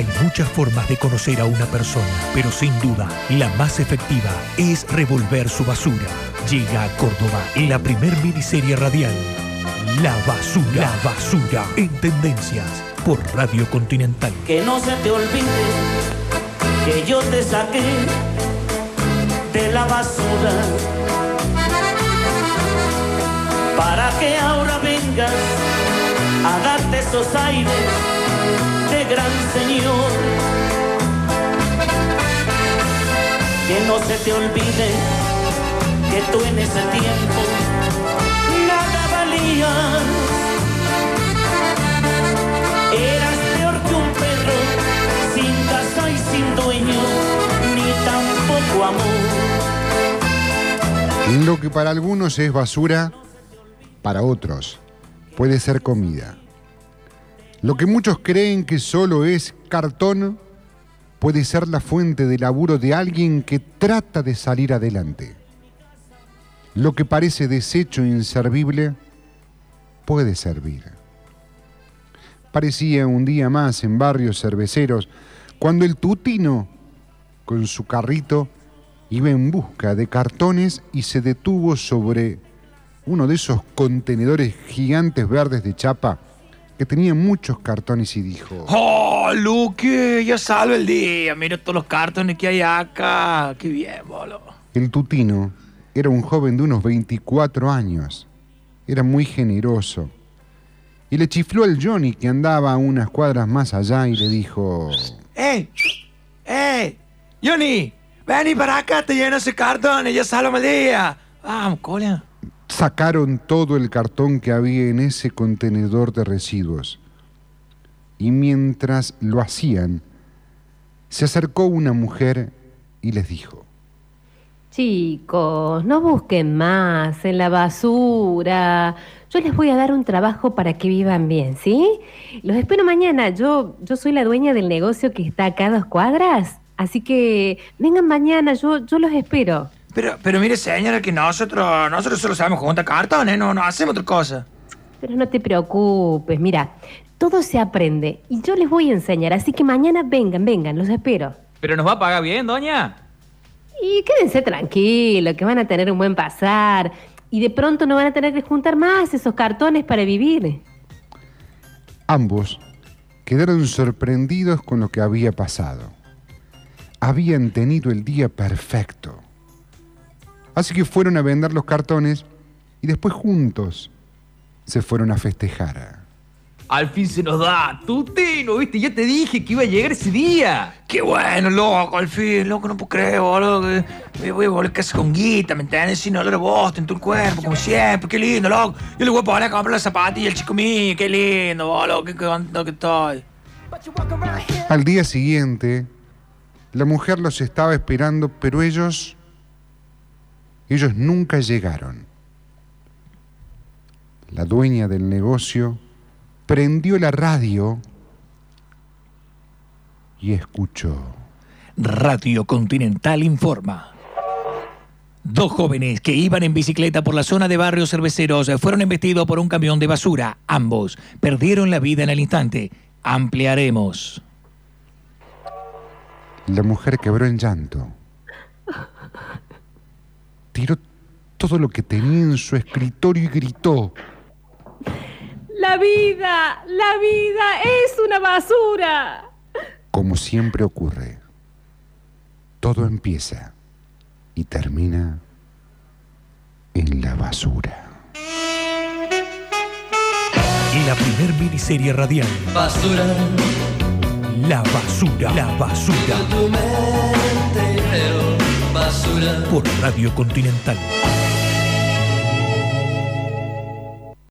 Hay muchas formas de conocer a una persona, pero sin duda, la más efectiva es revolver su basura. Llega a Córdoba la primer miniserie radial. La basura, la basura en tendencias por Radio Continental. Que no se te olvide que yo te saqué de la basura para que ahora vengas a darte esos aires de gran señor. Que no se te olvide que tú en ese tiempo nada valías. Eras peor que un perro, sin casa y sin dueño, ni tampoco amor. Lo que para algunos es basura, para otros puede ser comida. Lo que muchos creen que solo es cartón puede ser la fuente de laburo de alguien que trata de salir adelante. Lo que parece desecho e inservible puede servir. Parecía un día más en barrios cerveceros cuando el tutino, con su carrito, iba en busca de cartones y se detuvo sobre uno de esos contenedores gigantes verdes de chapa que tenía muchos cartones y dijo... ¡Oh, Luque! Ya salve el día. Mira todos los cartones que hay acá. ¡Qué bien, boludo! El tutino era un joven de unos 24 años. Era muy generoso. Y le chifló al Johnny que andaba unas cuadras más allá y le dijo... ¡Eh! ¡Eh! ¡Johnny! Vení para acá, te lleno ese cartón ya salve el día. Vamos, cola. Sacaron todo el cartón que había en ese contenedor de residuos. Y mientras lo hacían, se acercó una mujer y les dijo, Chicos, no busquen más en la basura. Yo les voy a dar un trabajo para que vivan bien, ¿sí? Los espero mañana. Yo, yo soy la dueña del negocio que está acá a dos cuadras. Así que vengan mañana, yo, yo los espero. Pero, pero mire, señora, que nosotros, nosotros solo sabemos juntar cartones, no, no hacemos otra cosa. Pero no te preocupes, mira, todo se aprende y yo les voy a enseñar, así que mañana vengan, vengan, los espero. ¿Pero nos va a pagar bien, doña? Y quédense tranquilos, que van a tener un buen pasar y de pronto no van a tener que juntar más esos cartones para vivir. Ambos quedaron sorprendidos con lo que había pasado. Habían tenido el día perfecto. Así que fueron a vender los cartones y después juntos se fueron a festejar. Al fin se nos da. Tutino, viste, ya te dije que iba a llegar ese día. ¡Qué bueno, loco! Al fin, loco, no puedo creer, boludo. que Me voy a volver casi con guita, ¿me entiendes? Sin olor a vos, en tu cuerpo, como siempre. ¡Qué lindo, loco! Yo le voy a poner a comprar las zapatillas al chico mío. ¡Qué lindo, boludo! ¡Qué contento que estoy! Al día siguiente, la mujer los estaba esperando, pero ellos, ellos nunca llegaron. La dueña del negocio prendió la radio y escuchó. Radio Continental informa. Dos jóvenes que iban en bicicleta por la zona de barrios cerveceros fueron embestidos por un camión de basura. Ambos perdieron la vida en el instante. Ampliaremos. La mujer quebró en llanto. Tiró todo lo que tenía en su escritorio y gritó. La vida, la vida es una basura. Como siempre ocurre, todo empieza y termina en la basura. La primer miniserie radial. Basura, La basura. La basura. Por Radio Continental.